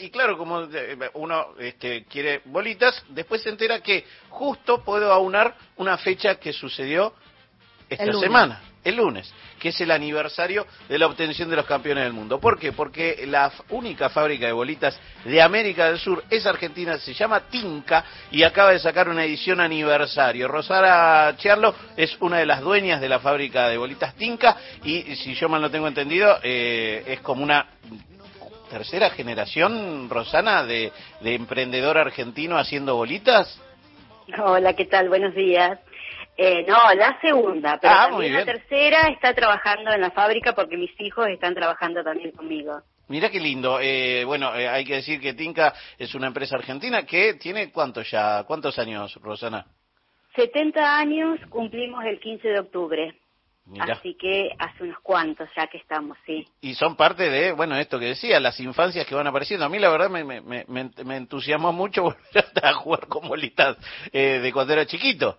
y claro, como eh, uno este, quiere bolitas, después se entera que justo puedo aunar una fecha que sucedió esta semana, el lunes, que es el aniversario de la obtención de los campeones del mundo. ¿Por qué? Porque la única fábrica de bolitas de América del Sur es argentina, se llama Tinca y acaba de sacar una edición aniversario. Rosara Chiarlo es una de las dueñas de la fábrica de bolitas Tinca y si yo mal no tengo entendido, eh, es como una tercera generación, Rosana, de, de emprendedor argentino haciendo bolitas. Hola, ¿qué tal? Buenos días. Eh, no, la segunda, pero Ah, también la tercera está trabajando en la fábrica porque mis hijos están trabajando también conmigo. Mira qué lindo. Eh, bueno, eh, hay que decir que Tinca es una empresa argentina que tiene cuántos ya, cuántos años, Rosana. 70 años cumplimos el 15 de octubre, Así que hace unos cuantos ya que estamos, sí. Y son parte de, bueno, esto que decía, las infancias que van apareciendo. A mí la verdad me, me, me, me- me entusiasmó mucho volver a jugar con bolitas eh, de cuando era chiquito.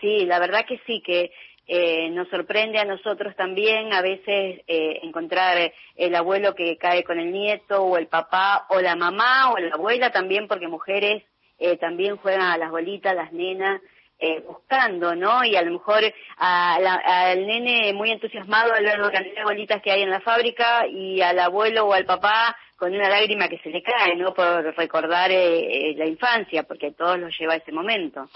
Sí, la verdad que sí, que eh, nos sorprende a nosotros también a veces eh, encontrar el abuelo que cae con el nieto o el papá o la mamá o la abuela también, porque mujeres eh, también juegan a las bolitas, las nenas, eh, buscando, ¿no? Y a lo mejor a la- al nene muy entusiasmado al ver la cantidad de bolitas que hay en la fábrica y al abuelo o al papá con una lágrima que se le cae, ¿no? Por recordar eh, eh, la infancia, porque a todos los lleva a ese momento.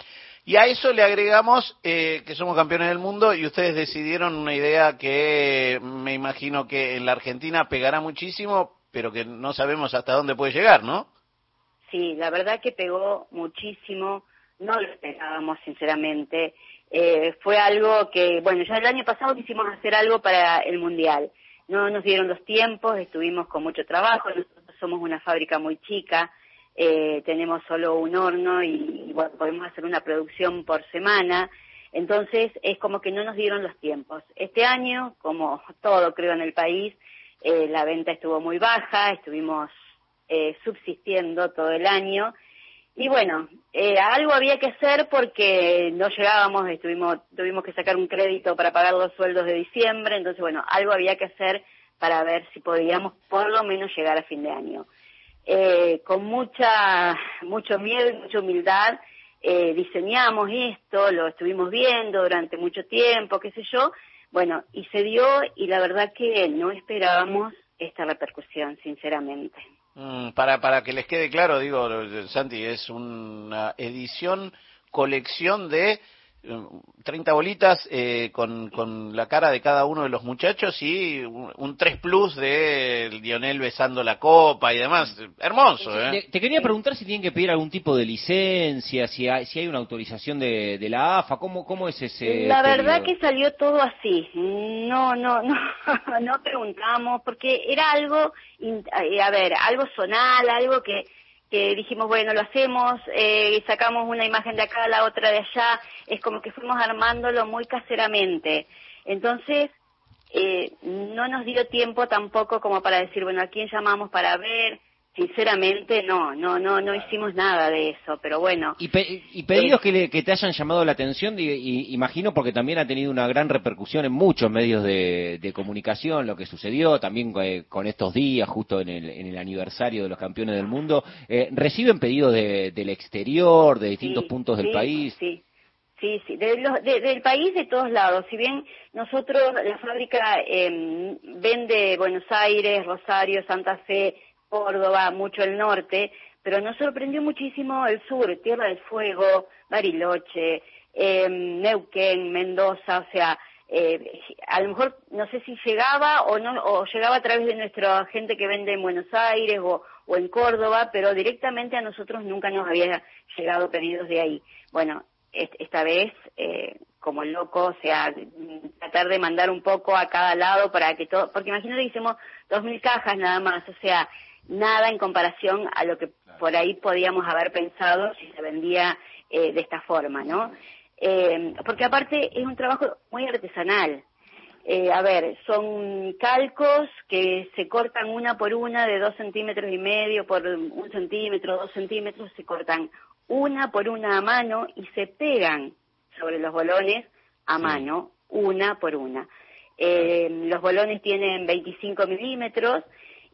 Y a eso le agregamos eh, que somos campeones del mundo y ustedes decidieron una idea que me imagino que en la Argentina pegará muchísimo, pero que no sabemos hasta dónde puede llegar, ¿no? Sí, la verdad que pegó muchísimo, no lo esperábamos sinceramente. Eh, fue algo que, bueno, ya el año pasado quisimos hacer algo para el Mundial. No nos dieron los tiempos, estuvimos con mucho trabajo, nosotros somos una fábrica muy chica, eh, tenemos solo un horno y, podemos hacer una producción por semana. Entonces es como que no nos dieron los tiempos. Este año, como todo creo en el país, eh, la venta estuvo muy baja, estuvimos eh, subsistiendo todo el año. Y bueno, eh, algo había que hacer porque no llegábamos, estuvimos, tuvimos que sacar un crédito para pagar los sueldos de diciembre, entonces bueno, algo había que hacer para ver si podíamos por lo menos llegar a fin de año. Eh, con mucha, mucho miedo y mucha humildad eh, diseñamos esto, lo estuvimos viendo durante mucho tiempo, qué sé yo, bueno, y se dio y la verdad que no esperábamos esta repercusión, sinceramente. Mm, para, para que les quede claro, digo, Santi, es una edición, colección de 30 bolitas eh, con, con la cara de cada uno de los muchachos y un, un 3 plus de Lionel besando la copa y demás. Hermoso, ¿eh? Te, te quería preguntar si tienen que pedir algún tipo de licencia, si hay, si hay una autorización de, de la AFA, ¿cómo, cómo es ese La verdad periodo? que salió todo así. No, no, no, no preguntamos porque era algo, in- eh, a ver, algo zonal, algo que, dijimos, bueno, lo hacemos, eh, sacamos una imagen de acá, la otra de allá, es como que fuimos armándolo muy caseramente. Entonces, eh, no nos dio tiempo tampoco como para decir, bueno, ¿a quién llamamos para ver? Sinceramente, no, no, no, no hicimos nada de eso, pero bueno. Y, pe- y pedidos que, le- que te hayan llamado la atención, y- imagino porque también ha tenido una gran repercusión en muchos medios de, de comunicación, lo que sucedió también eh, con estos días, justo en el, en el aniversario de los campeones del mundo. Eh, ¿Reciben pedidos de- del exterior, de distintos Sí, puntos del sí, país? Sí, sí, sí, de los- de- del país de todos lados. Si bien nosotros, la fábrica eh, vende Buenos Aires, Rosario, Santa Fe, Córdoba, mucho el norte, pero nos sorprendió muchísimo el sur, Tierra del Fuego, Bariloche, eh, Neuquén, Mendoza, o sea, eh, a lo mejor no sé si llegaba o no o llegaba a través de nuestra gente que vende en Buenos Aires o, en Córdoba, pero directamente a nosotros nunca nos había llegado pedidos de ahí. Bueno, est- esta vez eh, como loco, o sea, tratar de mandar un poco a cada lado para que todo, porque imagínate que hicimos dos mil cajas nada más, o sea, nada en comparación a lo que por ahí podíamos haber pensado si se vendía eh, de esta forma, ¿no? Eh, porque aparte es un trabajo muy artesanal. Eh, a ver, son calcos que se cortan una por una de dos centímetros y medio por un centímetro, dos centímetros, se cortan una por una a mano y se pegan sobre los bolones a mano, una por una. Eh, los bolones tienen 25 milímetros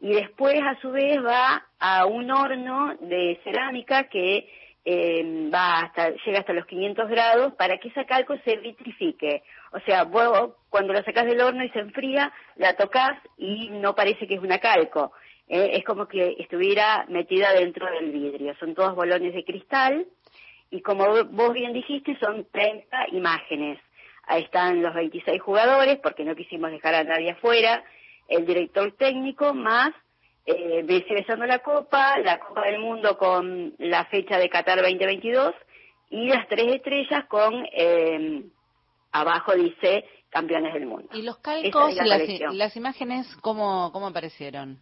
y después a su vez va a un horno de cerámica que eh, va hasta, llega hasta los 500 grados para que esa calco se vitrifique. O sea, vos cuando la sacás del horno y se enfría, la tocas y no parece que es una calco. Eh, es como que estuviera metida dentro del vidrio. Son todos bolones de cristal y como vos bien dijiste, son 30 imágenes. Ahí están los 26 jugadores, porque no quisimos dejar a nadie afuera, el director técnico, más eh, besando la Copa, la Copa del Mundo con la fecha de Qatar 2022 y las tres estrellas con, eh, abajo dice, campeones del mundo. ¿Y los calcos, las, las, imágenes, cómo, cómo aparecieron?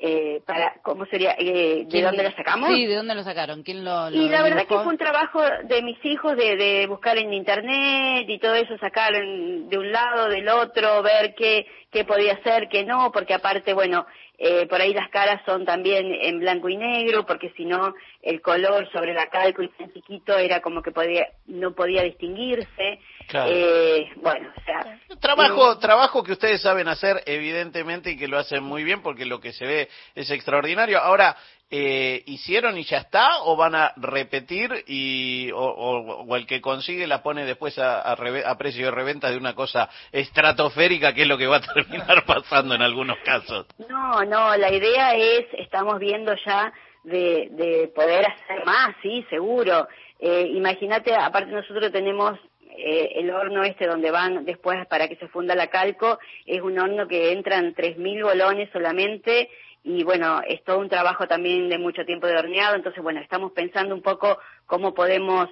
Eh, para cómo sería eh, de dónde lo sacamos sí de dónde lo sacaron quién lo, y la verdad que fue un trabajo de mis hijos de, de buscar en internet y todo eso sacar de un lado del otro ver qué qué podía ser qué no porque aparte bueno eh, por ahí las caras son también en blanco y negro, porque si no el color sobre la calco y tan chiquito era como que podía, no podía distinguirse. Eh, bueno, o sea... Trabajo, eh, trabajo que ustedes saben hacer, evidentemente, y que lo hacen muy bien, porque lo que se ve es extraordinario. Ahora, eh, hicieron y ya está o van a repetir y o, el que consigue la pone después a, precio de reventa de una cosa estratosférica que es lo que va a terminar pasando en algunos casos no no la idea es estamos viendo ya de, de poder hacer más sí seguro. Eh, imagínate aparte nosotros tenemos eh, el horno este donde van después para que se funda la calco es un horno que entran 3.000 bolones solamente y bueno, es todo un trabajo también de mucho tiempo de horneado, entonces bueno, estamos pensando un poco cómo podemos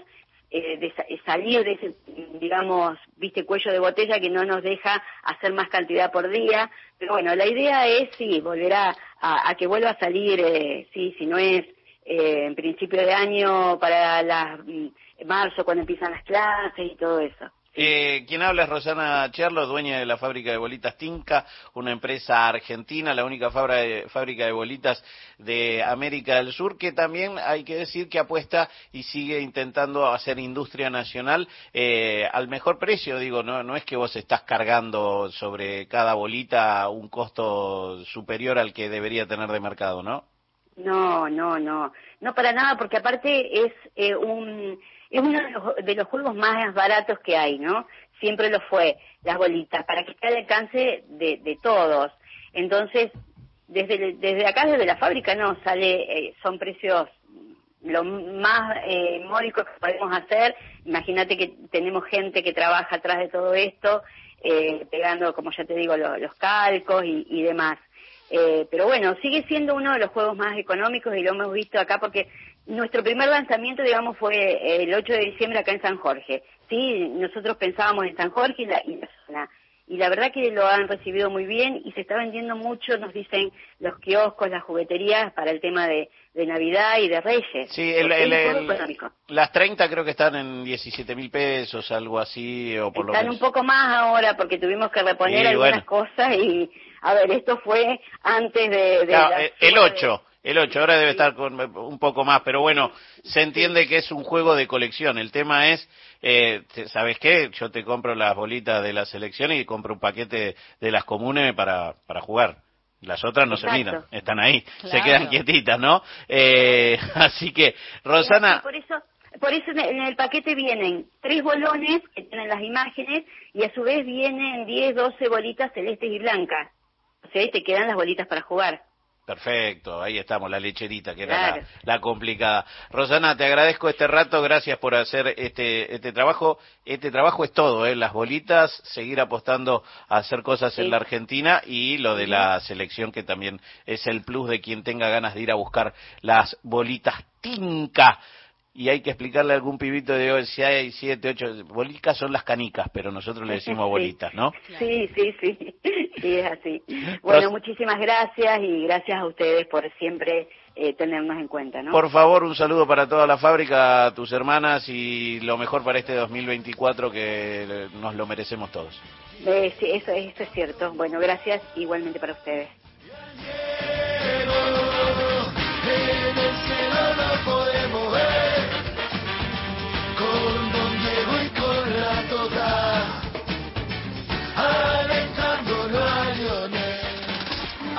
eh, eh, salir de ese, digamos, viste, cuello de botella que no nos deja hacer más cantidad por día, pero bueno, la idea es, sí, volver a, a, que vuelva a salir, eh, sí, si no es eh, en principio de año para las, mm, marzo cuando empiezan las clases y todo eso. Eh, quien habla es Rosana Cherlo, dueña de la fábrica de bolitas Tinca, una empresa argentina, la única fábrica de bolitas de América del Sur, que también hay que decir que apuesta y sigue intentando hacer industria nacional eh, al mejor precio. Digo, no, no es que vos estás cargando sobre cada bolita un costo superior al que debería tener de mercado, ¿no? No, no, no, no para nada, porque aparte es eh, un es uno de los, juegos más baratos que hay, ¿no? Siempre lo fue, las bolitas, para que esté al alcance de, todos. Entonces, desde, desde acá, desde la fábrica, no, sale, eh, son precios lo más eh, módicos que podemos hacer. Imagínate que tenemos gente que trabaja atrás de todo esto, eh, pegando, como ya te digo, los calcos y demás. Eh, pero bueno, sigue siendo uno de los juegos más económicos y lo hemos visto acá porque nuestro primer lanzamiento, digamos, fue el 8 de diciembre acá en San Jorge. Sí, nosotros pensábamos en San Jorge y la, y la. Y la verdad que lo han recibido muy bien y se está vendiendo mucho, nos dicen los kioscos, las jugueterías para el tema de, Navidad y de Reyes. Sí, las 30 creo que están en 17 mil pesos, algo así, o por están un poco más ahora porque tuvimos que reponer algunas cosas y a ver, esto fue antes de... Eh, el 8. El 8, ahora debe estar con un poco más, pero bueno, se entiende que es un juego de colección. El tema es, eh, ¿sabes qué? Yo te compro las bolitas de la selección y compro un paquete de las comunes para, para jugar. Las otras no se miran, están ahí, se quedan quietitas, ¿no? Eh, así que, Rosana... Por eso, por eso en el paquete vienen tres bolones que tienen las imágenes y a su vez vienen 10, 12 bolitas celestes y blancas. O sea, te quedan las bolitas para jugar. Perfecto, ahí estamos, la lecherita, que era la, complicada. Rosana, te agradezco este rato, gracias por hacer este, este trabajo. Este trabajo es todo, ¿eh? las bolitas, seguir apostando a hacer cosas en la Argentina y lo de la selección, que también es el plus de quien tenga ganas de ir a buscar las bolitas Tinca y hay que explicarle a algún pibito de hoy si hay siete, ocho, bolitas son las canicas, pero nosotros le decimos bolitas, ¿no? Sí, sí, sí, sí, es así. Bueno, muchísimas gracias y gracias a ustedes por siempre eh, tenernos en cuenta, ¿no? Por favor, un saludo para toda la fábrica, a tus hermanas y lo mejor para este 2024 que nos lo merecemos todos. Eh, sí, eso, eso es cierto. Bueno, gracias igualmente para ustedes.